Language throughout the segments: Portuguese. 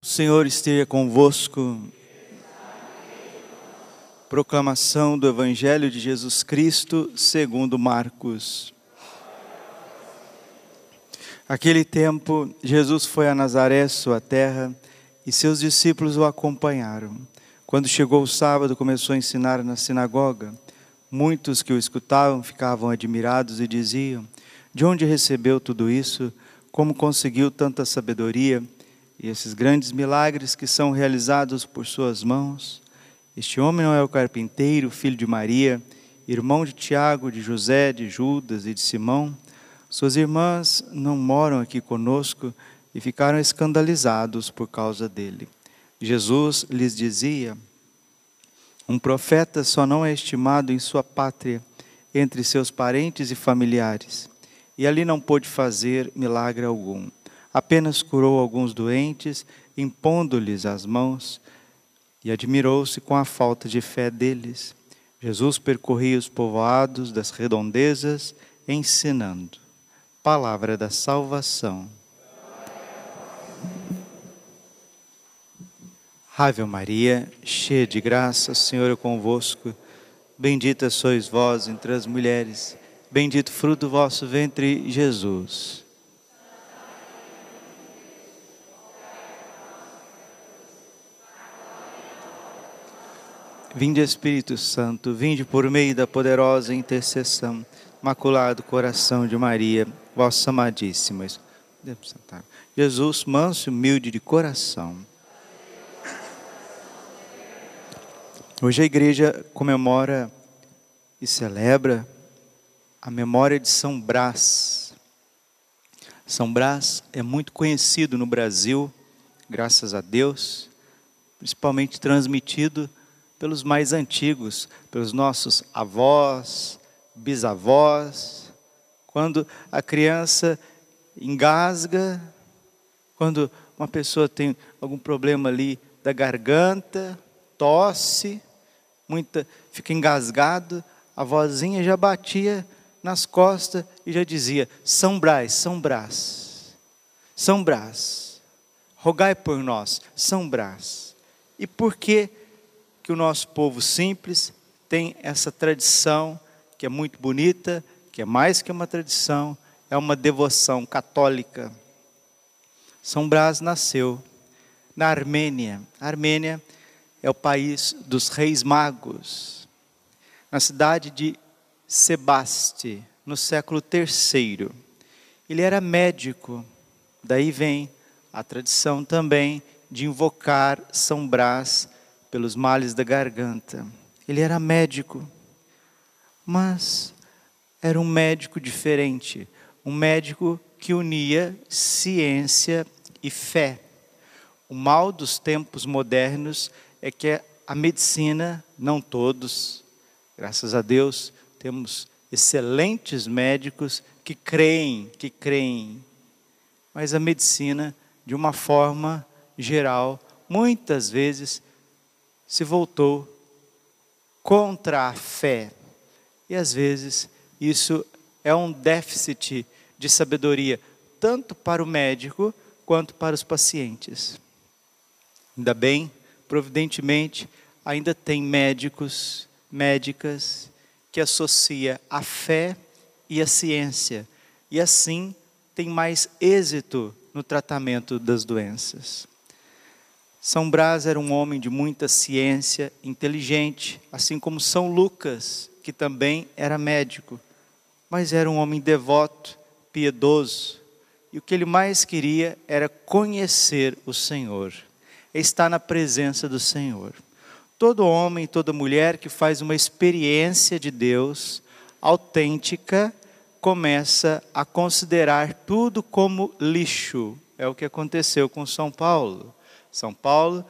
O Senhor esteja convosco. Proclamação do Evangelho de Jesus Cristo, segundo Marcos. Aquele tempo, Jesus foi a Nazaré, sua terra, e seus discípulos o acompanharam. Quando chegou o sábado, começou a ensinar na sinagoga. Muitos que o escutavam ficavam admirados e diziam: De onde recebeu tudo isso? Como conseguiu tanta sabedoria? E esses grandes milagres que são realizados por suas mãos. Este homem não é o carpinteiro, filho de Maria, irmão de Tiago, de José, de Judas e de Simão? Suas irmãs não moram aqui conosco e ficaram escandalizados por causa dele. Jesus lhes dizia: Um profeta só não é estimado em sua pátria, entre seus parentes e familiares, e ali não pôde fazer milagre algum apenas curou alguns doentes, impondo-lhes as mãos, e admirou-se com a falta de fé deles. Jesus percorria os povoados das redondezas, ensinando. Palavra da salvação. Ave Maria, cheia de graça, o Senhor é convosco. Bendita sois vós entre as mulheres, bendito fruto do vosso ventre, Jesus. Vinde Espírito Santo, vinde por meio da poderosa intercessão, Imaculado Coração de Maria, vossa amadíssima. Jesus, manso e humilde de coração. Hoje a igreja comemora e celebra a memória de São Brás. São Brás é muito conhecido no Brasil, graças a Deus, principalmente transmitido pelos mais antigos, pelos nossos avós, bisavós. Quando a criança engasga, quando uma pessoa tem algum problema ali da garganta, tosse, muita fica engasgado, a vozinha já batia nas costas e já dizia: São Brás, São Brás, São Brás, rogai por nós, São Brás. E por que que o nosso povo simples tem essa tradição que é muito bonita, que é mais que uma tradição, é uma devoção católica. São Brás nasceu na Armênia. A Armênia é o país dos reis magos. Na cidade de Sebaste, no século III. Ele era médico, daí vem a tradição também de invocar São Brás pelos males da garganta. Ele era médico, mas era um médico diferente, um médico que unia ciência e fé. O mal dos tempos modernos é que a medicina, não todos, graças a Deus, temos excelentes médicos que creem, que creem, mas a medicina, de uma forma geral, muitas vezes se voltou contra a fé. E às vezes isso é um déficit de sabedoria, tanto para o médico quanto para os pacientes. Ainda bem, providentemente, ainda tem médicos, médicas que associa a fé e a ciência e assim tem mais êxito no tratamento das doenças. São Brás era um homem de muita ciência, inteligente, assim como São Lucas, que também era médico, mas era um homem devoto, piedoso, e o que ele mais queria era conhecer o Senhor, estar na presença do Senhor. Todo homem, toda mulher que faz uma experiência de Deus autêntica, começa a considerar tudo como lixo. É o que aconteceu com São Paulo. São Paulo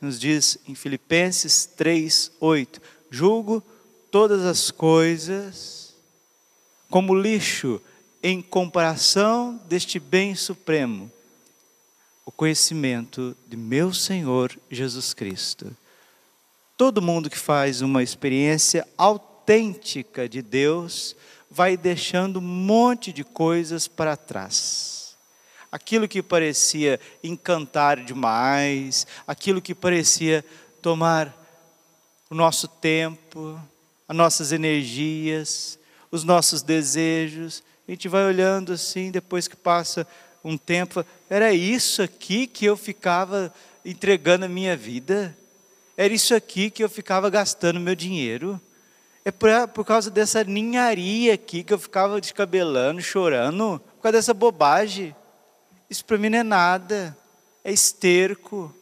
nos diz em Filipenses 3, 8: julgo todas as coisas como lixo em comparação deste bem supremo, o conhecimento de meu Senhor Jesus Cristo. Todo mundo que faz uma experiência autêntica de Deus vai deixando um monte de coisas para trás aquilo que parecia encantar demais, aquilo que parecia tomar o nosso tempo, as nossas energias, os nossos desejos. A gente vai olhando assim, depois que passa um tempo, era isso aqui que eu ficava entregando a minha vida? Era isso aqui que eu ficava gastando meu dinheiro? É por, por causa dessa ninharia aqui que eu ficava descabelando, chorando, por causa dessa bobagem. Isso para mim não é nada, é esterco.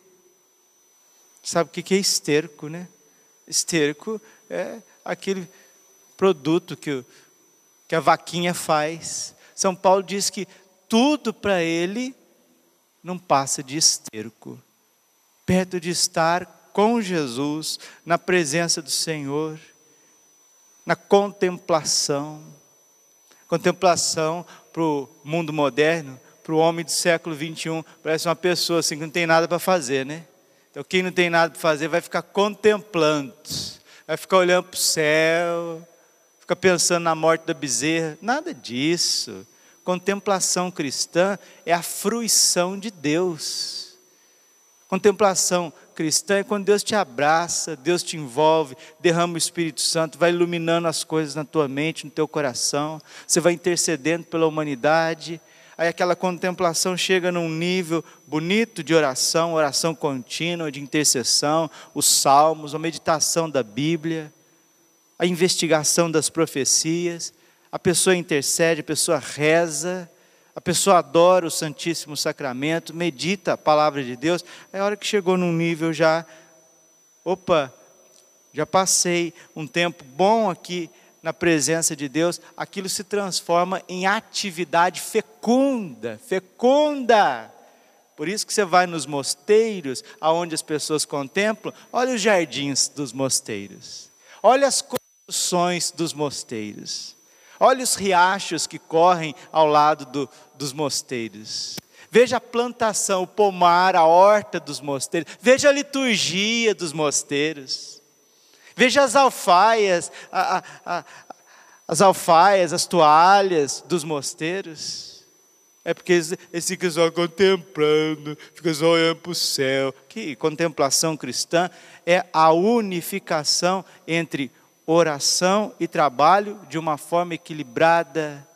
Sabe o que é esterco, né? Esterco é aquele produto que, que a vaquinha faz. São Paulo diz que tudo para ele não passa de esterco. Perto de estar com Jesus, na presença do Senhor, na contemplação. Contemplação para o mundo moderno para o homem do século 21, parece uma pessoa assim que não tem nada para fazer, né? Então, quem não tem nada para fazer vai ficar contemplando, vai ficar olhando para o céu, fica pensando na morte da bezerra. Nada disso. Contemplação cristã é a fruição de Deus. Contemplação cristã é quando Deus te abraça, Deus te envolve, derrama o Espírito Santo, vai iluminando as coisas na tua mente, no teu coração, você vai intercedendo pela humanidade aí aquela contemplação chega num nível bonito de oração, oração contínua, de intercessão, os salmos, a meditação da Bíblia, a investigação das profecias, a pessoa intercede, a pessoa reza, a pessoa adora o Santíssimo Sacramento, medita a palavra de Deus, é a hora que chegou num nível já, opa, já passei um tempo bom aqui na presença de Deus, aquilo se transforma em atividade fecunda, fecunda. Por isso que você vai nos mosteiros, aonde as pessoas contemplam, olha os jardins dos mosteiros. Olha as construções dos mosteiros. Olha os riachos que correm ao lado do, dos mosteiros. Veja a plantação, o pomar, a horta dos mosteiros. Veja a liturgia dos mosteiros. Veja as alfaias, a, a, a, as alfaias, as toalhas dos mosteiros. É porque eles, ficam só contemplando, ficam só olhando para o céu. Que contemplação cristã é a unificação entre oração e trabalho de uma forma equilibrada,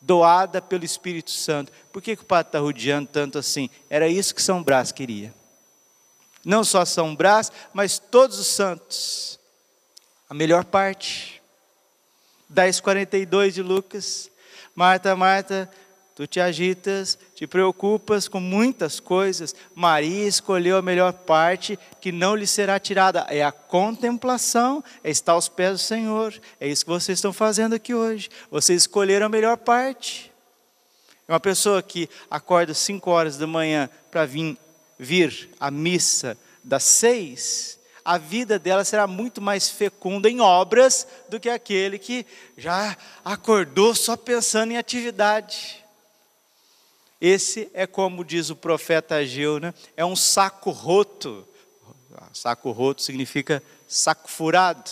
doada pelo Espírito Santo. Por que, que o padre está rodeando tanto assim? Era isso que São Brás queria. Não só São Brás, mas todos os santos a melhor parte. 10:42 de Lucas. Marta, Marta, tu te agitas, te preocupas com muitas coisas. Maria escolheu a melhor parte que não lhe será tirada. É a contemplação, é estar aos pés do Senhor. É isso que vocês estão fazendo aqui hoje. Vocês escolheram a melhor parte. É uma pessoa que acorda 5 horas da manhã para vir, vir à missa das seis, a vida dela será muito mais fecunda em obras do que aquele que já acordou só pensando em atividade. Esse é como diz o profeta Ageu, né? é um saco roto. Saco roto significa saco furado.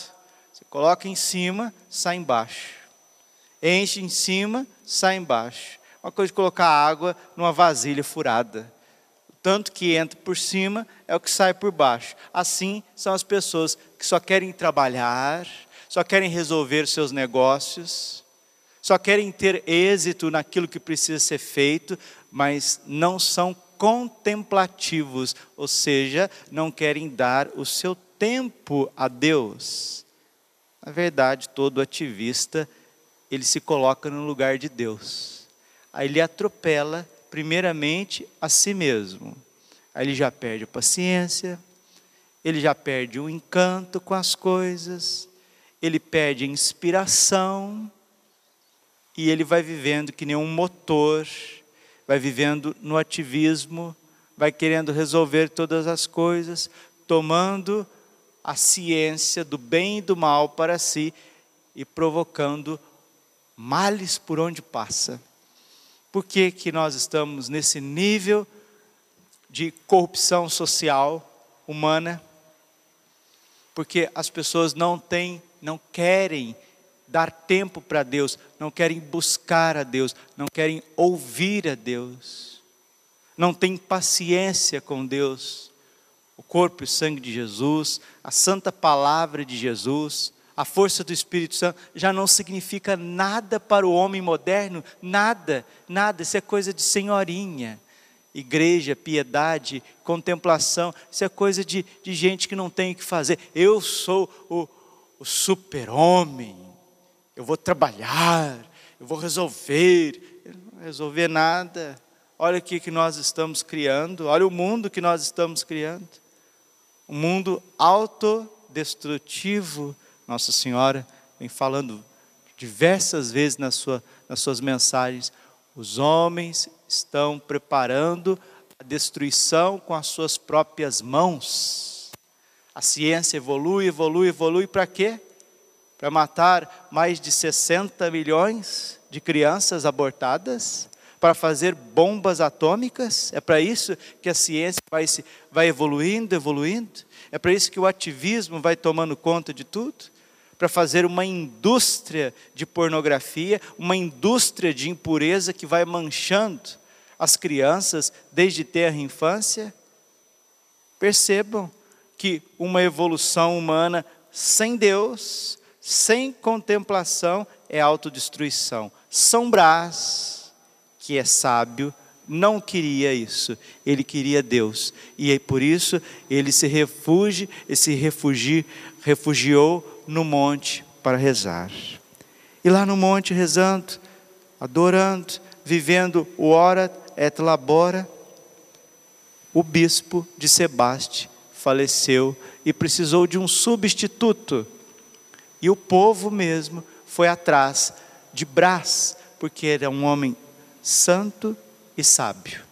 Você coloca em cima, sai embaixo. Enche em cima, sai embaixo. Uma coisa de colocar água numa vasilha furada tanto que entra por cima é o que sai por baixo. Assim são as pessoas que só querem trabalhar, só querem resolver seus negócios, só querem ter êxito naquilo que precisa ser feito, mas não são contemplativos, ou seja, não querem dar o seu tempo a Deus. Na verdade, todo ativista, ele se coloca no lugar de Deus. Aí ele atropela primeiramente a si mesmo. Aí ele já perde a paciência, ele já perde o encanto com as coisas, ele perde a inspiração e ele vai vivendo que nem um motor, vai vivendo no ativismo, vai querendo resolver todas as coisas, tomando a ciência do bem e do mal para si e provocando males por onde passa. Por que, que nós estamos nesse nível de corrupção social humana? Porque as pessoas não têm, não querem dar tempo para Deus, não querem buscar a Deus, não querem ouvir a Deus. não tem paciência com Deus. O corpo e o sangue de Jesus, a santa palavra de Jesus, a força do Espírito Santo já não significa nada para o homem moderno, nada, nada, isso é coisa de senhorinha. Igreja, piedade, contemplação, isso é coisa de, de gente que não tem o que fazer. Eu sou o, o super-homem, eu vou trabalhar, eu vou resolver. Eu não resolver nada. Olha o que, que nós estamos criando, olha o mundo que nós estamos criando. Um mundo autodestrutivo. Nossa Senhora vem falando diversas vezes sua, nas suas mensagens. Os homens estão preparando a destruição com as suas próprias mãos. A ciência evolui, evolui, evolui para quê? Para matar mais de 60 milhões de crianças abortadas? para fazer bombas atômicas? É para isso que a ciência vai, se, vai evoluindo, evoluindo? É para isso que o ativismo vai tomando conta de tudo? Para fazer uma indústria de pornografia, uma indústria de impureza que vai manchando as crianças desde ter a infância? Percebam que uma evolução humana sem Deus, sem contemplação, é autodestruição. São Brás, que é sábio, não queria isso, ele queria Deus. E é por isso ele se refugia, se refugi, refugiou no monte para rezar. E lá no monte rezando, adorando, vivendo o ora et labora, o bispo de Sebaste faleceu e precisou de um substituto. E o povo mesmo foi atrás de Brás, porque era um homem santo e sábio.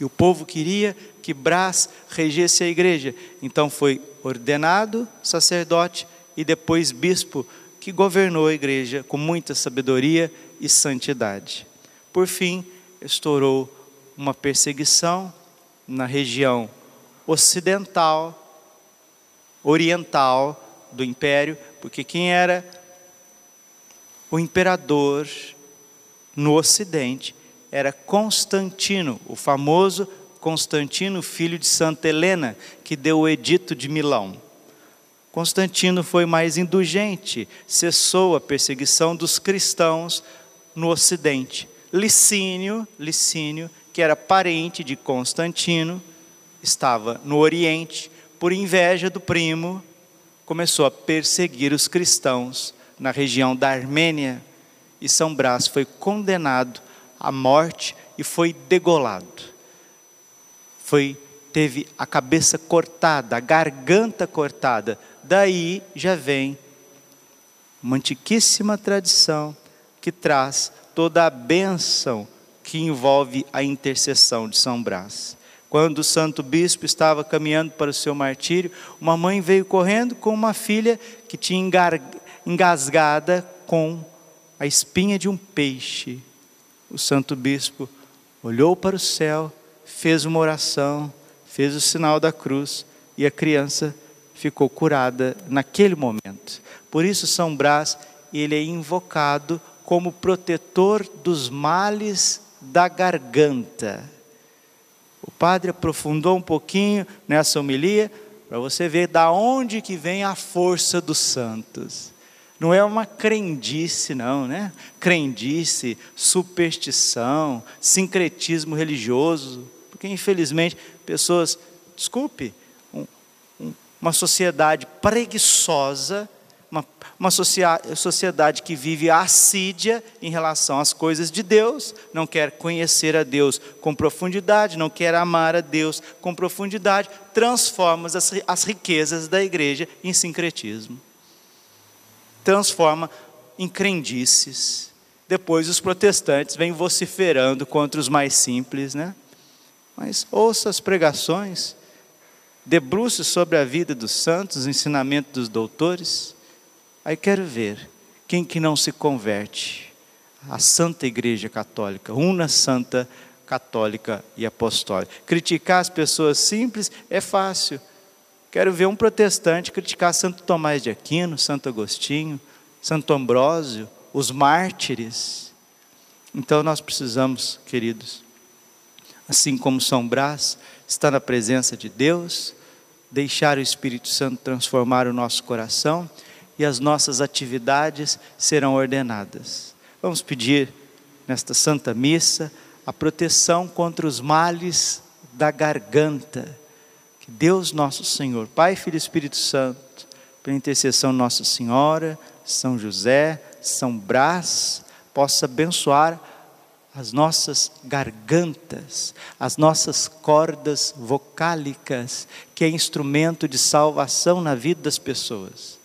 E o povo queria que Brás regesse a igreja, então foi ordenado sacerdote e depois bispo, que governou a igreja com muita sabedoria e santidade. Por fim, estourou uma perseguição na região ocidental, oriental do império, porque quem era o imperador no Ocidente era Constantino, o famoso Constantino, filho de Santa Helena, que deu o Edito de Milão. Constantino foi mais indulgente, cessou a perseguição dos cristãos no Ocidente. Licínio, Licínio, que era parente de Constantino, estava no Oriente, por inveja do primo, começou a perseguir os cristãos na região da Armênia e São Brás foi condenado à morte e foi degolado. Foi teve a cabeça cortada, a garganta cortada. Daí já vem uma antiquíssima tradição que traz toda a bênção que envolve a intercessão de São Brás. Quando o santo bispo estava caminhando para o seu martírio, uma mãe veio correndo com uma filha que tinha engasgada com a espinha de um peixe. O santo bispo olhou para o céu, fez uma oração, fez o sinal da cruz e a criança ficou curada naquele momento. Por isso São Brás, ele é invocado como protetor dos males da garganta. O padre aprofundou um pouquinho nessa homilia para você ver da onde que vem a força dos santos. Não é uma crendice, não, né? Crendice, superstição, sincretismo religioso. Porque, infelizmente, pessoas, desculpe, uma sociedade preguiçosa, uma, uma sociedade que vive assídia em relação às coisas de Deus, não quer conhecer a Deus com profundidade, não quer amar a Deus com profundidade, transforma as, as riquezas da igreja em sincretismo transforma em crendices. Depois os protestantes vêm vociferando contra os mais simples, né? Mas ouça as pregações, debruce sobre a vida dos santos, os ensinamentos dos doutores. Aí quero ver quem que não se converte à Santa Igreja Católica, una Santa Católica e Apostólica. Criticar as pessoas simples é fácil. Quero ver um protestante criticar Santo Tomás de Aquino, Santo Agostinho, Santo Ambrósio, os mártires. Então nós precisamos, queridos, assim como São Brás está na presença de Deus, deixar o Espírito Santo transformar o nosso coração e as nossas atividades serão ordenadas. Vamos pedir nesta Santa Missa a proteção contra os males da garganta. Que Deus nosso Senhor, Pai, Filho e Espírito Santo, pela intercessão Nossa Senhora, São José, São Brás, possa abençoar as nossas gargantas, as nossas cordas vocálicas, que é instrumento de salvação na vida das pessoas.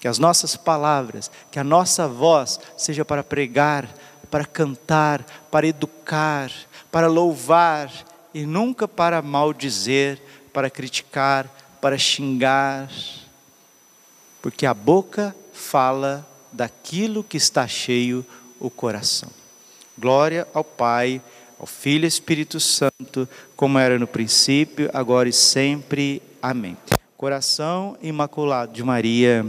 Que as nossas palavras, que a nossa voz seja para pregar, para cantar, para educar, para louvar e nunca para maldizer, para criticar, para xingar. Porque a boca fala daquilo que está cheio o coração. Glória ao Pai, ao Filho e Espírito Santo, como era no princípio, agora e sempre. Amém. Coração imaculado de Maria